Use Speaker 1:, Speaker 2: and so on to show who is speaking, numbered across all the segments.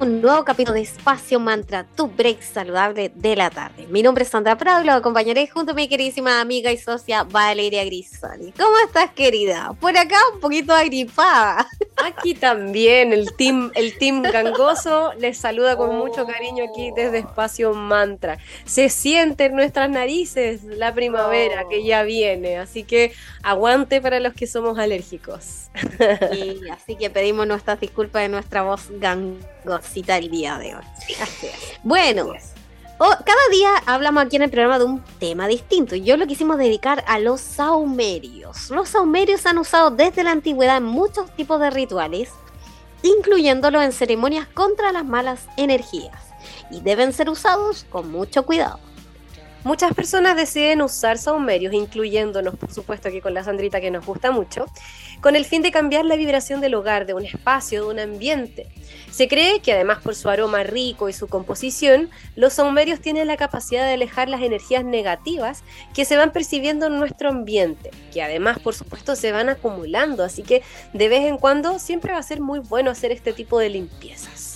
Speaker 1: un nuevo capítulo de Espacio Mantra, tu break saludable de la tarde. Mi nombre es Sandra Prado y lo acompañaré junto a mi queridísima amiga y socia Valeria Grisoni. ¿Cómo estás, querida? Por acá un poquito agripada.
Speaker 2: Aquí también el team, el team gangoso les saluda con mucho cariño aquí desde Espacio Mantra. Se siente en nuestras narices la primavera que ya viene, así que aguante para los que somos alérgicos.
Speaker 1: Y así que pedimos nuestras disculpas de nuestra voz gangosita el día de hoy. Bueno, cada día hablamos aquí en el programa de un tema distinto. Yo lo quisimos dedicar a los saumerios. Los saumerios han usado desde la antigüedad en muchos tipos de rituales, incluyéndolos en ceremonias contra las malas energías. Y deben ser usados con mucho cuidado.
Speaker 2: Muchas personas deciden usar saumerios, incluyéndonos, por supuesto, aquí con la Sandrita que nos gusta mucho, con el fin de cambiar la vibración del hogar, de un espacio, de un ambiente. Se cree que además por su aroma rico y su composición, los saumerios tienen la capacidad de alejar las energías negativas que se van percibiendo en nuestro ambiente, que además por supuesto se van acumulando, así que de vez en cuando siempre va a ser muy bueno hacer este tipo de limpiezas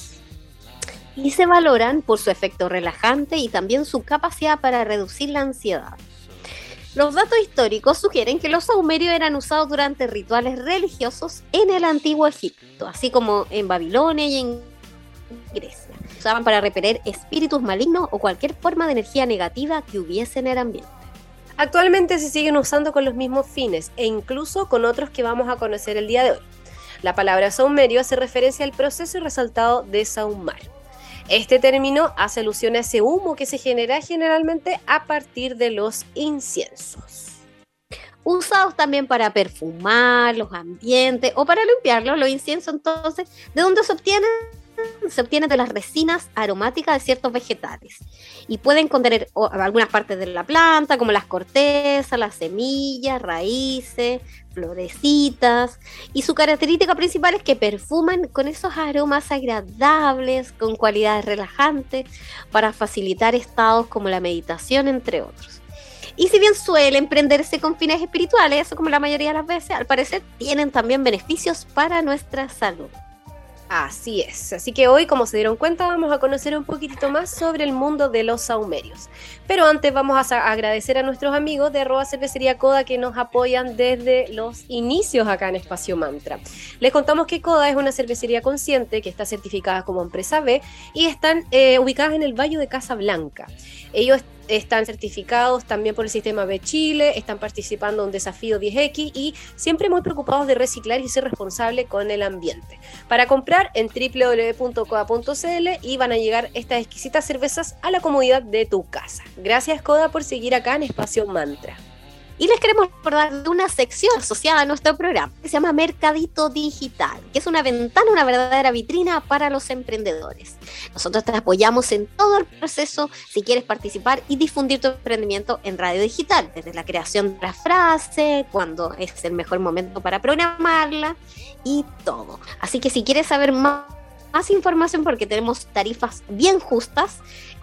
Speaker 1: y se valoran por su efecto relajante y también su capacidad para reducir la ansiedad. Los datos históricos sugieren que los saumerios eran usados durante rituales religiosos en el antiguo Egipto, así como en Babilonia y en Grecia. Usaban para repeler espíritus malignos o cualquier forma de energía negativa que hubiese en el ambiente.
Speaker 2: Actualmente se siguen usando con los mismos fines e incluso con otros que vamos a conocer el día de hoy. La palabra saumerio hace referencia al proceso y resaltado de saumar. Este término hace alusión a ese humo que se genera generalmente a partir de los inciensos.
Speaker 1: Usados también para perfumar los ambientes o para limpiarlos, los inciensos entonces, ¿de dónde se obtienen? Se obtienen de las resinas aromáticas de ciertos vegetales y pueden contener algunas partes de la planta, como las cortezas, las semillas, raíces, florecitas. Y su característica principal es que perfuman con esos aromas agradables, con cualidades relajantes, para facilitar estados como la meditación, entre otros. Y si bien suelen prenderse con fines espirituales, como la mayoría de las veces, al parecer tienen también beneficios para nuestra salud.
Speaker 2: Así es, así que hoy, como se dieron cuenta, vamos a conocer un poquitito más sobre el mundo de los saumerios. Pero antes vamos a agradecer a nuestros amigos de arroba cervecería Coda que nos apoyan desde los inicios acá en Espacio Mantra. Les contamos que Coda es una cervecería consciente que está certificada como empresa B y están eh, ubicadas en el Valle de Casablanca. Ellos están certificados también por el sistema B Chile, están participando en un desafío 10X y siempre muy preocupados de reciclar y ser responsable con el ambiente. Para comprar en www.coda.cl y van a llegar estas exquisitas cervezas a la comodidad de tu casa. Gracias Coda por seguir acá en Espacio Mantra.
Speaker 1: Y les queremos recordar de una sección asociada a nuestro programa que se llama Mercadito Digital, que es una ventana, una verdadera vitrina para los emprendedores. Nosotros te apoyamos en todo el proceso si quieres participar y difundir tu emprendimiento en radio digital, desde la creación de la frase, cuando es el mejor momento para programarla y todo. Así que si quieres saber más más información porque tenemos tarifas bien justas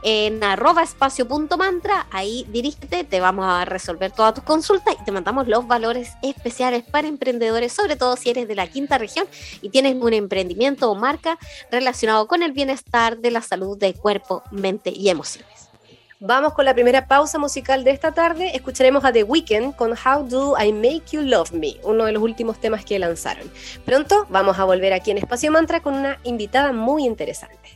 Speaker 1: en arroba espacio.mantra, ahí dirígete, te vamos a resolver todas tus consultas y te mandamos los valores especiales para emprendedores, sobre todo si eres de la quinta región y tienes un emprendimiento o marca relacionado con el bienestar de la salud de cuerpo, mente y emociones.
Speaker 2: Vamos con la primera pausa musical de esta tarde. Escucharemos a The Weeknd con How Do I Make You Love Me, uno de los últimos temas que lanzaron. Pronto vamos a volver aquí en Espacio Mantra con una invitada muy interesante.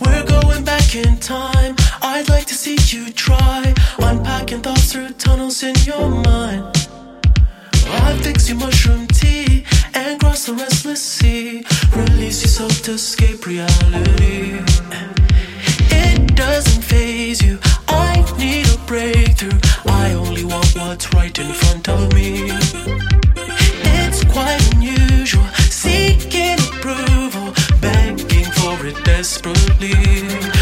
Speaker 2: We're going back in time. I'd like to see you try unpacking thoughts through tunnels in your mind. I fix your mushroom tea and cross the restless sea. Release yourself to escape reality. It doesn't phase you. I need a breakthrough. I only want what's right in front of me. It's quite unusual, seeking approval, begging for it desperately.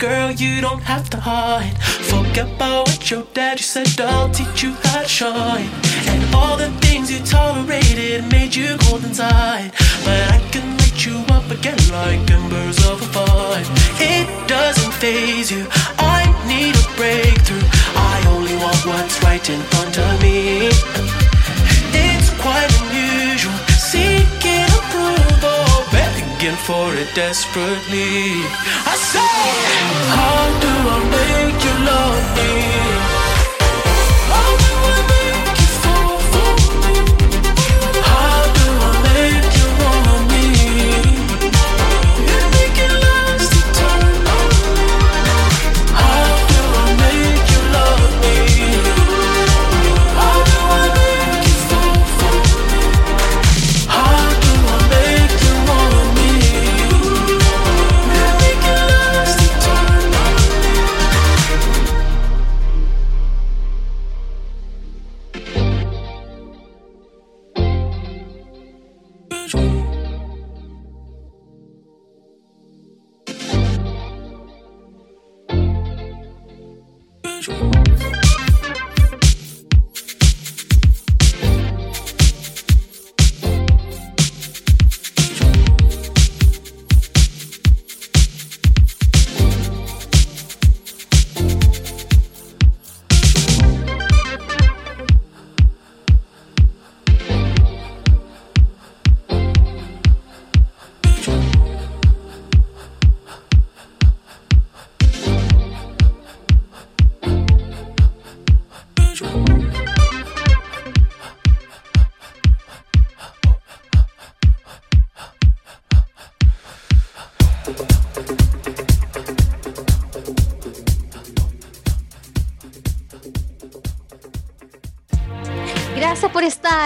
Speaker 3: Don't have to hide. Forget about what your daddy said, I'll teach you how to shine. And all the things you tolerated made you cold inside. But I can light you up again like embers of a fire. It doesn't phase you, I need a breakthrough. I only want what's right in front of me. It's quite begging for it desperately. I say, How do I make you love me? How do I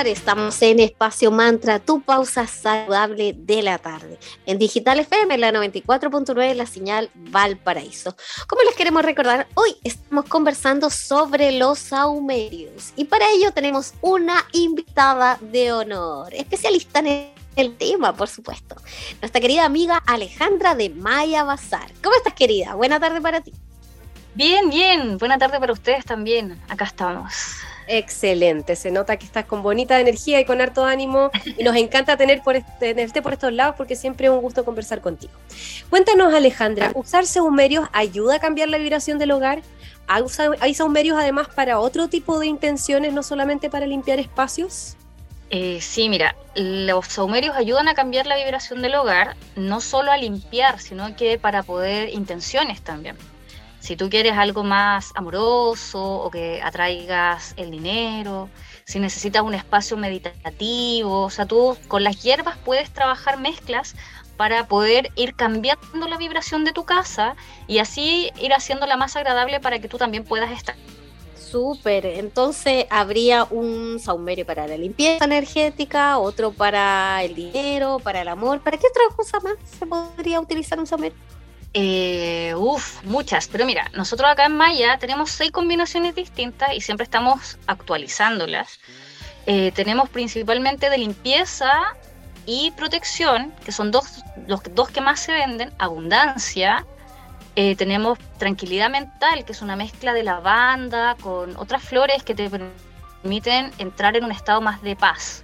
Speaker 1: Estamos en Espacio Mantra, tu pausa saludable de la tarde. En Digital FM, la 94.9, la señal Valparaíso. Como les queremos recordar, hoy estamos conversando sobre los saumerios. Y para ello tenemos una invitada de honor, especialista en el tema, por supuesto. Nuestra querida amiga Alejandra de Maya Bazar. ¿Cómo estás, querida? Buena tarde para ti.
Speaker 4: Bien, bien. Buena tarde para ustedes también. Acá estamos.
Speaker 2: Excelente, se nota que estás con bonita energía y con harto ánimo y nos encanta tener por tenerte por estos lados porque siempre es un gusto conversar contigo. Cuéntanos Alejandra, ¿usar saumerios ayuda a cambiar la vibración del hogar? ¿Hay sa- ¿Hay saumerios además para otro tipo de intenciones, no solamente para limpiar espacios?
Speaker 4: Eh, sí, mira, los saumerios ayudan a cambiar la vibración del hogar, no solo a limpiar, sino que para poder intenciones también. Si tú quieres algo más amoroso o que atraigas el dinero, si necesitas un espacio meditativo, o sea, tú con las hierbas puedes trabajar mezclas para poder ir cambiando la vibración de tu casa y así ir haciéndola más agradable para que tú también puedas estar.
Speaker 1: Súper, entonces habría un saumerio para la limpieza energética, otro para el dinero, para el amor. ¿Para qué otra cosa más se podría utilizar un saumerio?
Speaker 4: Eh, uf, muchas, pero mira, nosotros acá en Maya tenemos seis combinaciones distintas y siempre estamos actualizándolas. Eh, tenemos principalmente de limpieza y protección, que son dos, los dos que más se venden, abundancia. Eh, tenemos tranquilidad mental, que es una mezcla de lavanda con otras flores que te permiten entrar en un estado más de paz.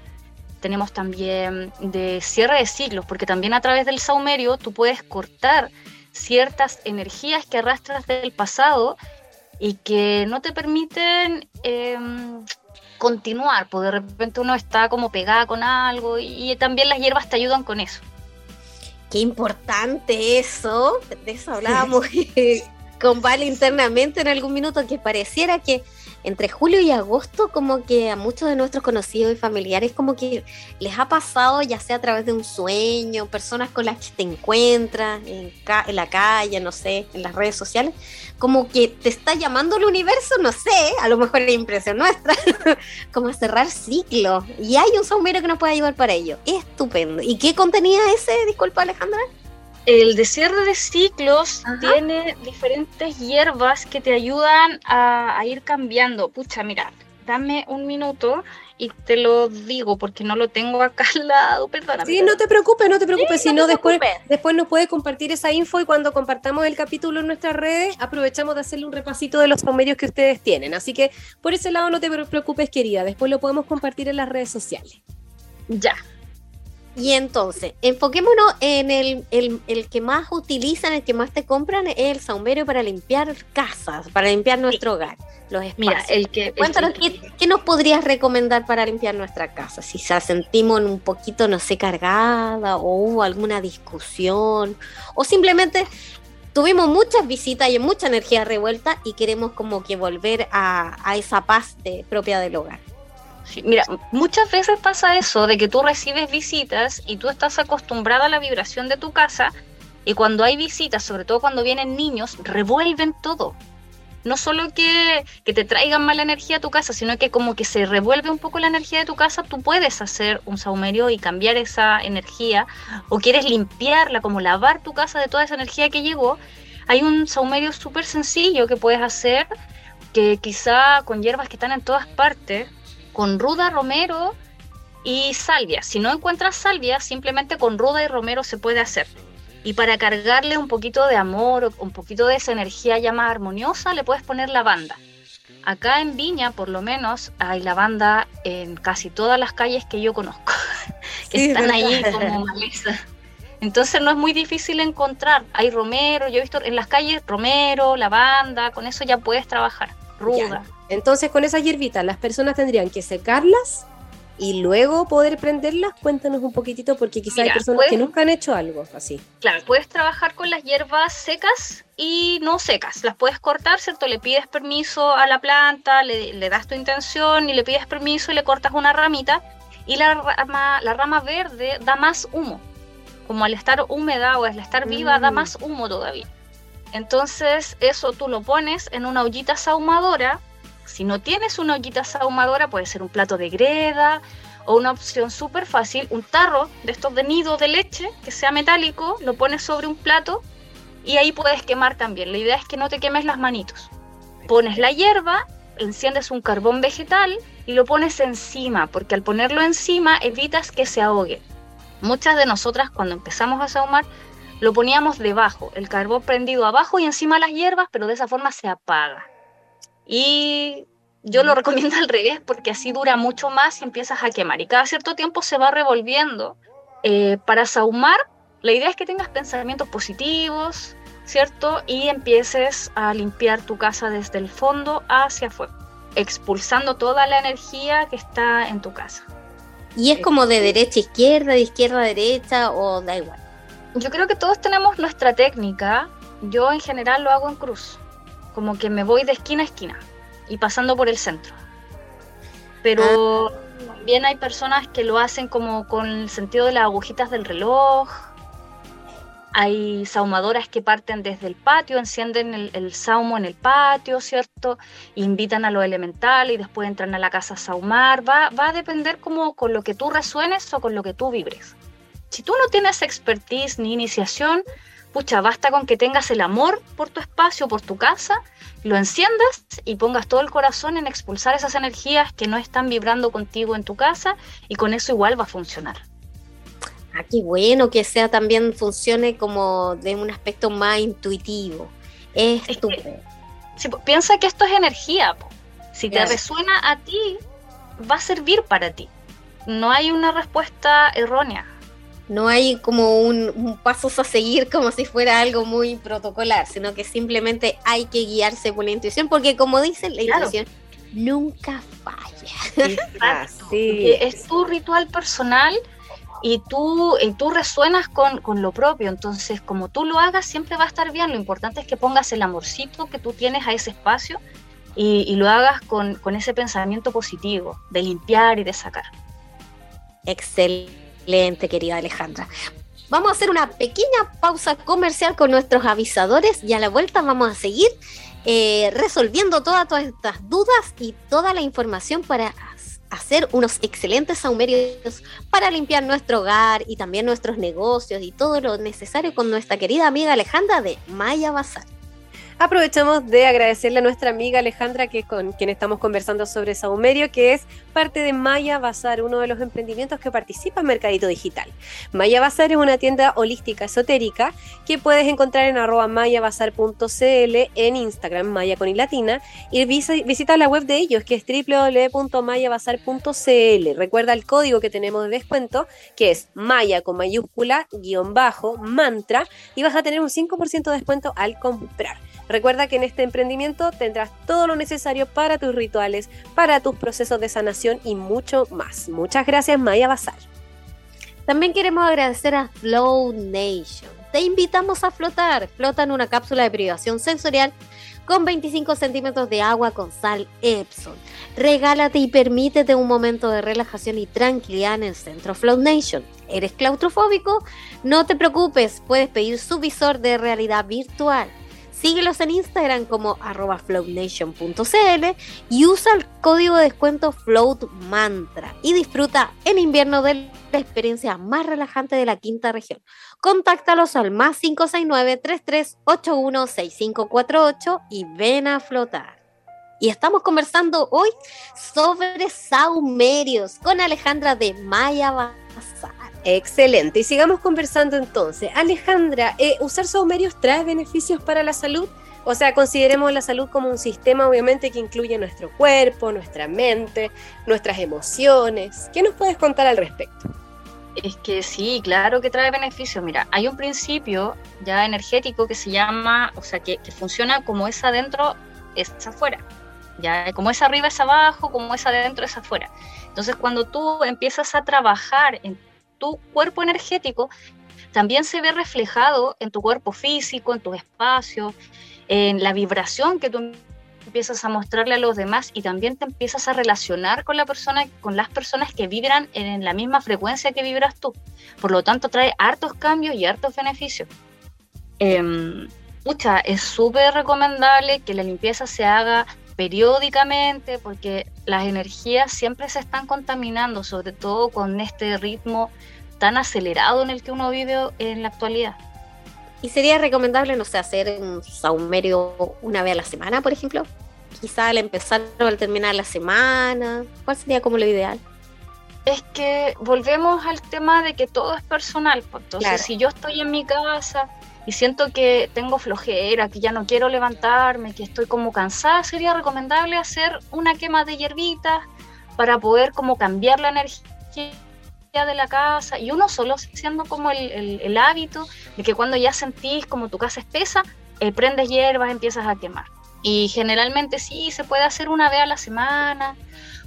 Speaker 4: Tenemos también de cierre de ciclos, porque también a través del saumerio tú puedes cortar ciertas energías que arrastras del pasado y que no te permiten eh, continuar, porque de repente uno está como pegada con algo y, y también las hierbas te ayudan con eso.
Speaker 1: Qué importante eso. De eso hablábamos con Vale internamente en algún minuto, que pareciera que entre julio y agosto, como que a muchos de nuestros conocidos y familiares, como que les ha pasado, ya sea a través de un sueño, personas con las que te encuentras en, la calle, no sé, en las redes sociales, como que te está llamando el universo, no sé, a lo mejor es impresión nuestra, como a cerrar ciclos. Y hay un saumerio que nos puede ayudar para ello. Estupendo. ¿Y qué contenía ese? Disculpa, Alejandra.
Speaker 4: El de cierre de ciclos
Speaker 1: Ajá.
Speaker 4: tiene diferentes hierbas que te ayudan a, a ir cambiando. Pucha, mira, dame un minuto y te lo digo porque no lo tengo acá al lado, perdóname.
Speaker 2: Sí, no te preocupes, no te preocupes,
Speaker 1: Sí,
Speaker 2: si
Speaker 1: no
Speaker 2: después,
Speaker 1: preocupes.
Speaker 2: después nos puede compartir esa info y cuando compartamos el capítulo en nuestras redes, aprovechamos de hacerle un repasito de los medios que ustedes tienen. Así que por ese lado no te preocupes, querida, después lo podemos compartir en las redes sociales.
Speaker 4: Ya,
Speaker 1: Y entonces, enfoquémonos en el, el, el que más utilizan, el que más te compran, es el saumerio para limpiar casas, para limpiar nuestro hogar, los espacios.
Speaker 4: mira, el que... el
Speaker 1: Cuéntanos,
Speaker 4: que-
Speaker 1: ¿qué, qué nos podrías recomendar para limpiar nuestra casa? Si la sentimos un poquito, no sé, cargada o hubo alguna discusión o simplemente tuvimos muchas visitas y mucha energía revuelta y queremos como que volver a, a esa paz de- propia del hogar.
Speaker 4: Mira, muchas veces pasa eso de que tú recibes visitas y tú estás acostumbrada a la vibración de tu casa y cuando hay visitas, sobre todo cuando vienen niños, revuelven todo. No solo que, que te traigan mala energía a tu casa, sino que como que se revuelve un poco la energía de tu casa, tú puedes hacer un saumerio y cambiar esa energía o quieres limpiarla, como lavar tu casa de toda esa energía que llegó. Hay un saumerio súper sencillo que puedes hacer que quizá con hierbas que están en todas partes, con ruda, romero y salvia. Si no encuentras salvia, simplemente con ruda y romero se puede hacer. Y para cargarle un poquito de amor un poquito de esa energía ya más armoniosa, le puedes poner lavanda. Acá en Viña, por lo menos, hay lavanda en casi todas las calles que yo conozco, que
Speaker 2: Sí,
Speaker 4: están ahí como maleza. Entonces no es muy difícil encontrar. Hay romero, yo he visto en las calles romero, lavanda, con eso ya puedes trabajar. Ruda.
Speaker 2: Entonces, con esas hierbitas, las personas tendrían que secarlas y luego poder prenderlas. Cuéntanos un poquitito, porque quizá hay
Speaker 4: Mira,
Speaker 2: personas
Speaker 4: puedes-
Speaker 2: que nunca han hecho algo así.
Speaker 4: Claro, puedes trabajar con las hierbas secas y no secas. Las puedes cortar, ¿cierto? Le pides permiso a la planta, le, le das tu intención y le pides permiso y le cortas una ramita. Y la rama, la rama verde da más humo. Como al estar húmeda o al estar viva, da
Speaker 2: Mm.
Speaker 4: más humo todavía. Entonces, eso tú lo pones en una ollita sahumadora. Si no tienes una ollita sahumadora, puede ser un plato de greda o una opción súper fácil, un tarro de estos de nido de leche que sea metálico, lo pones sobre un plato y ahí puedes quemar también. La idea es que no te quemes las manitos. Pones la hierba, enciendes un carbón vegetal y lo pones encima, porque al ponerlo encima evitas que se ahogue. Muchas de nosotras cuando empezamos a sahumar lo poníamos debajo, el carbón prendido abajo y encima las hierbas, pero de esa forma se apaga. Y yo lo recomiendo al revés porque así dura mucho más y empiezas a quemar. Y cada cierto tiempo se va revolviendo. Eh, para sahumar, la idea es que tengas pensamientos positivos, ¿cierto? Y empieces a limpiar tu casa desde el fondo hacia afuera, expulsando toda la energía que está en tu casa.
Speaker 1: Y es como de derecha a izquierda, de izquierda a derecha o da igual.
Speaker 4: Yo creo que todos tenemos nuestra técnica. Yo en general lo hago en cruz, como que me voy de esquina a esquina y pasando por el centro. Pero también hay personas que lo hacen como con el sentido de las agujitas del reloj. Hay saumadoras que parten desde el patio, encienden el, el saumo en el patio, ¿cierto? Invitan a los elementales y después entran a la casa a saumar. Va, va a depender como con lo que tú resuenes o con lo que tú vibres. Si tú no tienes expertise ni iniciación, pucha, basta con que tengas el amor por tu espacio, por tu casa, lo enciendas y pongas todo el corazón en expulsar esas energías que no están vibrando contigo en tu casa y con eso igual va a funcionar.
Speaker 1: Ah, qué bueno que sea también funcione como de un aspecto más intuitivo. Es
Speaker 4: que- po, piensa que esto es energía. po. Si te resuena a ti, va a servir para ti. No hay una respuesta errónea.
Speaker 1: No hay como un, un pasos a seguir como si fuera algo muy protocolar, sino que simplemente hay que guiarse por la intuición, porque como dicen, la
Speaker 4: Claro.
Speaker 1: intuición nunca falla.
Speaker 4: Exacto. Porque
Speaker 2: es.
Speaker 4: es tu ritual personal y tú, y tú resuenas con, con lo propio. Entonces, como tú lo hagas, siempre va a estar bien. Lo importante es que pongas el amorcito que tú tienes a ese espacio y, y lo hagas con, con ese pensamiento positivo, de limpiar y de sacar.
Speaker 1: Excelente, querida Alejandra. Vamos a hacer una pequeña pausa comercial con nuestros avisadores y a la vuelta vamos a seguir eh, resolviendo todas, todas estas dudas y toda la información para hacer unos excelentes saumerios para limpiar nuestro hogar y también nuestros negocios y todo lo necesario con nuestra querida amiga Alejandra de Maya Bazar.
Speaker 2: Aprovechamos de agradecerle a nuestra amiga Alejandra, que con quien estamos conversando sobre Saumerio, que es parte de Maya Bazar, uno de los emprendimientos que participa en Mercadito Digital. Maya Bazar es una tienda holística esotérica que puedes encontrar en arroba mayabazar.cl en Instagram, Maya con y latina, y visita la web de ellos, que es www.mayabazar.cl. Recuerda el código que tenemos de descuento, que es Maya con mayúscula, guion bajo, mantra, y vas a tener un 5% de descuento al comprar. Recuerda que en este emprendimiento tendrás todo lo necesario para tus rituales, para tus procesos de sanación y mucho más. Muchas gracias Maya Bazar.
Speaker 1: También queremos agradecer a Flow Nation. Te invitamos a flotar. Flota en una cápsula de privación sensorial con 25 centímetros de agua con sal Epson. Regálate y permítete un momento de relajación y tranquilidad en el centro Flow Nation. ¿Eres claustrofóbico? No te preocupes, puedes pedir su visor de realidad virtual. Síguelos en Instagram como arroba floatnation.cl y usa el código de descuento FloatMantra y disfruta en invierno de la experiencia más relajante de la quinta región. Contáctalos al más 569 3381 6548 y ven a flotar. Y estamos conversando hoy sobre saumerios con Alejandra de Maya Bazar.
Speaker 2: Excelente. Y sigamos conversando entonces. Alejandra, eh, ¿usar saumerios trae beneficios para la salud? O sea, consideremos la salud como un sistema obviamente que incluye nuestro cuerpo, nuestra mente, nuestras emociones. ¿Qué nos puedes contar al respecto?
Speaker 4: Es que sí, claro que trae beneficios. Mira, hay un principio ya energético que se llama, o sea, que, que funciona como es adentro, es afuera. Ya, como es arriba es abajo, como es adentro es afuera. Entonces, cuando tú empiezas a trabajar en tu cuerpo energético también se ve reflejado en tu cuerpo físico, en tus espacios, en la vibración que tú empiezas a mostrarle a los demás y también te empiezas a relacionar con la persona, con las personas que vibran en la misma frecuencia que vibras tú. Por lo tanto, trae hartos cambios y hartos beneficios. Eh, es súper recomendable que la limpieza se haga periódicamente porque las energías siempre se están contaminando, sobre todo con este ritmo tan acelerado en el que uno vive en la actualidad.
Speaker 1: ¿Y sería recomendable, no sé, hacer un saumerio una vez a la semana, por ejemplo? Quizá al empezar o al terminar la semana. ¿Cuál sería como lo ideal?
Speaker 4: Es que volvemos al tema de que todo es personal. Pues. Entonces, si yo estoy en mi casa y siento que tengo flojera, que ya no quiero levantarme, que estoy como cansada, sería recomendable hacer una quema de hierbitas para poder como cambiar la energía de la casa y uno solo siendo como el, hábito de que cuando ya sentís como tu casa espesa, eh, prendes hierbas, empiezas a quemar. Y generalmente sí, se puede hacer una vez a la semana,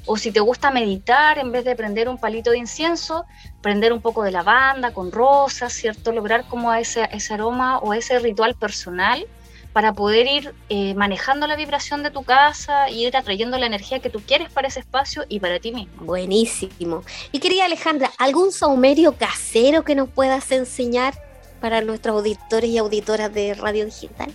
Speaker 4: o si te gusta meditar, en vez de prender un palito de incienso, prender un poco de lavanda con rosas, ¿cierto? Lograr como ese, ese aroma o ese ritual personal para poder ir eh, manejando la vibración de tu casa y ir atrayendo la energía que tú quieres para ese espacio y para ti mismo.
Speaker 1: Buenísimo. Y querida Alejandra, ¿algún saumerio casero que nos puedas enseñar para nuestros auditores y auditoras de Radio Digital?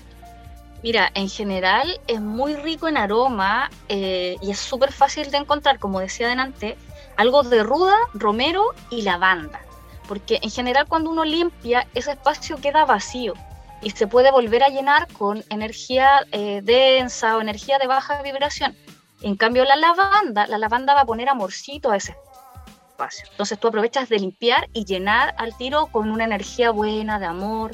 Speaker 4: Mira, en general es muy rico en aroma eh, y es súper fácil de encontrar, como decía adelante, algo de ruda, romero y lavanda. Porque en general cuando uno limpia, ese espacio queda vacío y se puede volver a llenar con energía eh, densa o energía de baja vibración. En cambio, la lavanda, la lavanda va a poner amorcito a ese espacio. Entonces tú aprovechas de limpiar y llenar al tiro con una energía buena, de amor,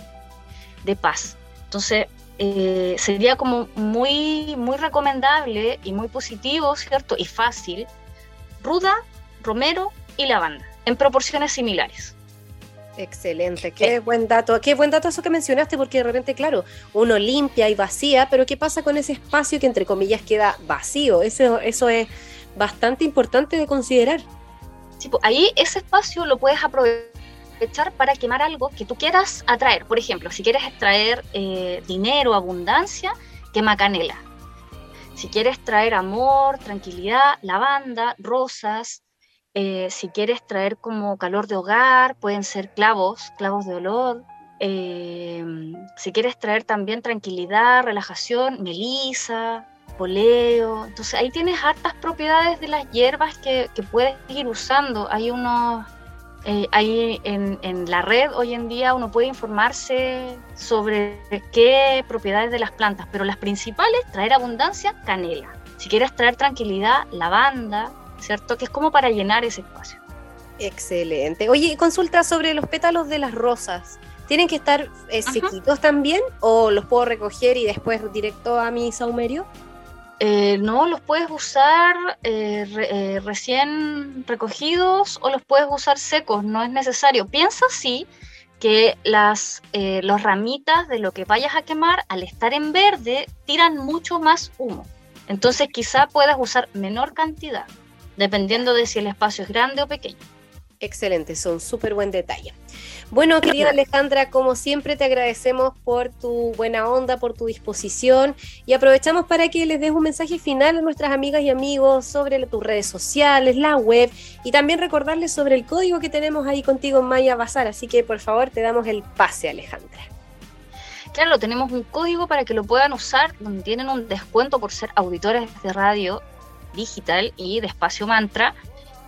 Speaker 4: de paz. Entonces, eh, sería como muy, muy recomendable y muy positivo, ¿cierto? Y fácil, ruda, romero y lavanda, en proporciones similares.
Speaker 2: Excelente, qué buen dato, qué buen dato eso que mencionaste, porque de repente, claro, uno limpia y vacía, pero ¿qué pasa con ese espacio que entre comillas queda vacío? Eso, eso es bastante importante de considerar.
Speaker 4: Sí, pues ahí ese espacio lo puedes aprovechar para quemar algo que tú quieras atraer. Por ejemplo, si quieres extraer eh, dinero, abundancia, quema canela. Si quieres traer amor, tranquilidad, lavanda, rosas. Eh, si quieres traer como calor de hogar, pueden ser clavos, clavos de olor. Eh, si quieres traer también tranquilidad, relajación, melisa, poleo. Entonces ahí tienes hartas propiedades de las hierbas que, que puedes ir usando. Hay unos eh, ahí en, en, la red hoy en día uno puede informarse sobre qué propiedades de las plantas, pero las principales, traer abundancia, canela. Si quieres traer tranquilidad, lavanda, ¿cierto? Que es como para llenar ese espacio.
Speaker 2: Excelente. Oye, consulta sobre los pétalos de las rosas. ¿Tienen que estar eh, sequitos también o los puedo recoger y después directo a mi saumerio?
Speaker 4: Eh, no, los puedes usar eh, eh, recién recogidos o los puedes usar secos, no es necesario. Piensa sí que las los ramitas de lo que vayas a quemar, al estar en verde, tiran mucho más humo. Entonces quizá puedas usar menor cantidad, dependiendo de si el espacio es grande o pequeño.
Speaker 2: Excelente, son súper buen detalle. Bueno, querida Alejandra, como siempre te agradecemos por tu buena onda, por tu disposición y aprovechamos para que les des un mensaje final a nuestras amigas y amigos sobre tus redes sociales, la web y también recordarles sobre el código que tenemos ahí contigo en Maya Bazar. Así que por favor te damos el pase, Alejandra.
Speaker 4: Claro, tenemos un código para que lo puedan usar, donde tienen un descuento por ser auditores de radio digital y de espacio mantra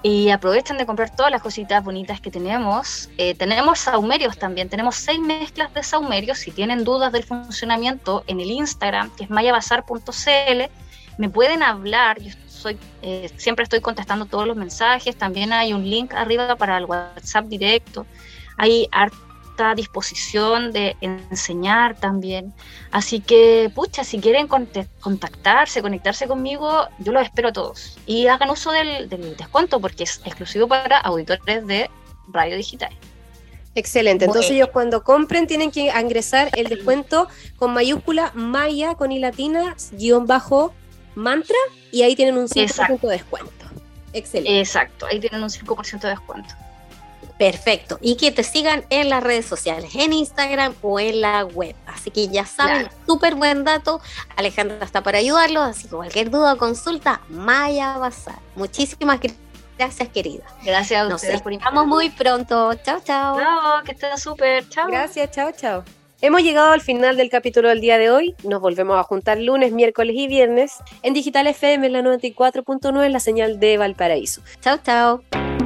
Speaker 4: y aprovechen de comprar todas las cositas bonitas que tenemos. Eh, tenemos saumerios también, tenemos seis mezclas de saumerios. Si tienen dudas del funcionamiento, en el Instagram, que es mayabazar.cl, me pueden hablar. Yo soy, eh, siempre estoy contestando todos los mensajes. También hay un link arriba para el WhatsApp directo. Hay disposición de enseñar también. Así que, pucha, si quieren contactarse, conectarse conmigo, yo los espero a todos. Y hagan uso del, descuento porque es exclusivo para auditores de radio digital.
Speaker 2: Excelente. Entonces ellos cuando compren tienen que ingresar el descuento con mayúscula Maya con i latina guion bajo mantra y ahí tienen un 5% de descuento.
Speaker 4: Excelente. Exacto, ahí tienen un 5% de descuento.
Speaker 1: Perfecto. Y que te sigan en las redes sociales, en Instagram o en la web. Así que ya saben, súper buen dato. Alejandra está para ayudarlos. Así que cualquier duda o consulta, Maya Bazar. Muchísimas gracias, querida.
Speaker 4: Gracias a
Speaker 1: Nos vemos muy pronto. Chao, chao.
Speaker 4: Chao, que estén súper. Chao.
Speaker 2: Gracias, chao, chao. Hemos llegado al final del capítulo del día de hoy. Nos volvemos a juntar lunes, miércoles y viernes en Digital FM en la 94.9 la señal de Valparaíso.
Speaker 1: Chao, chao.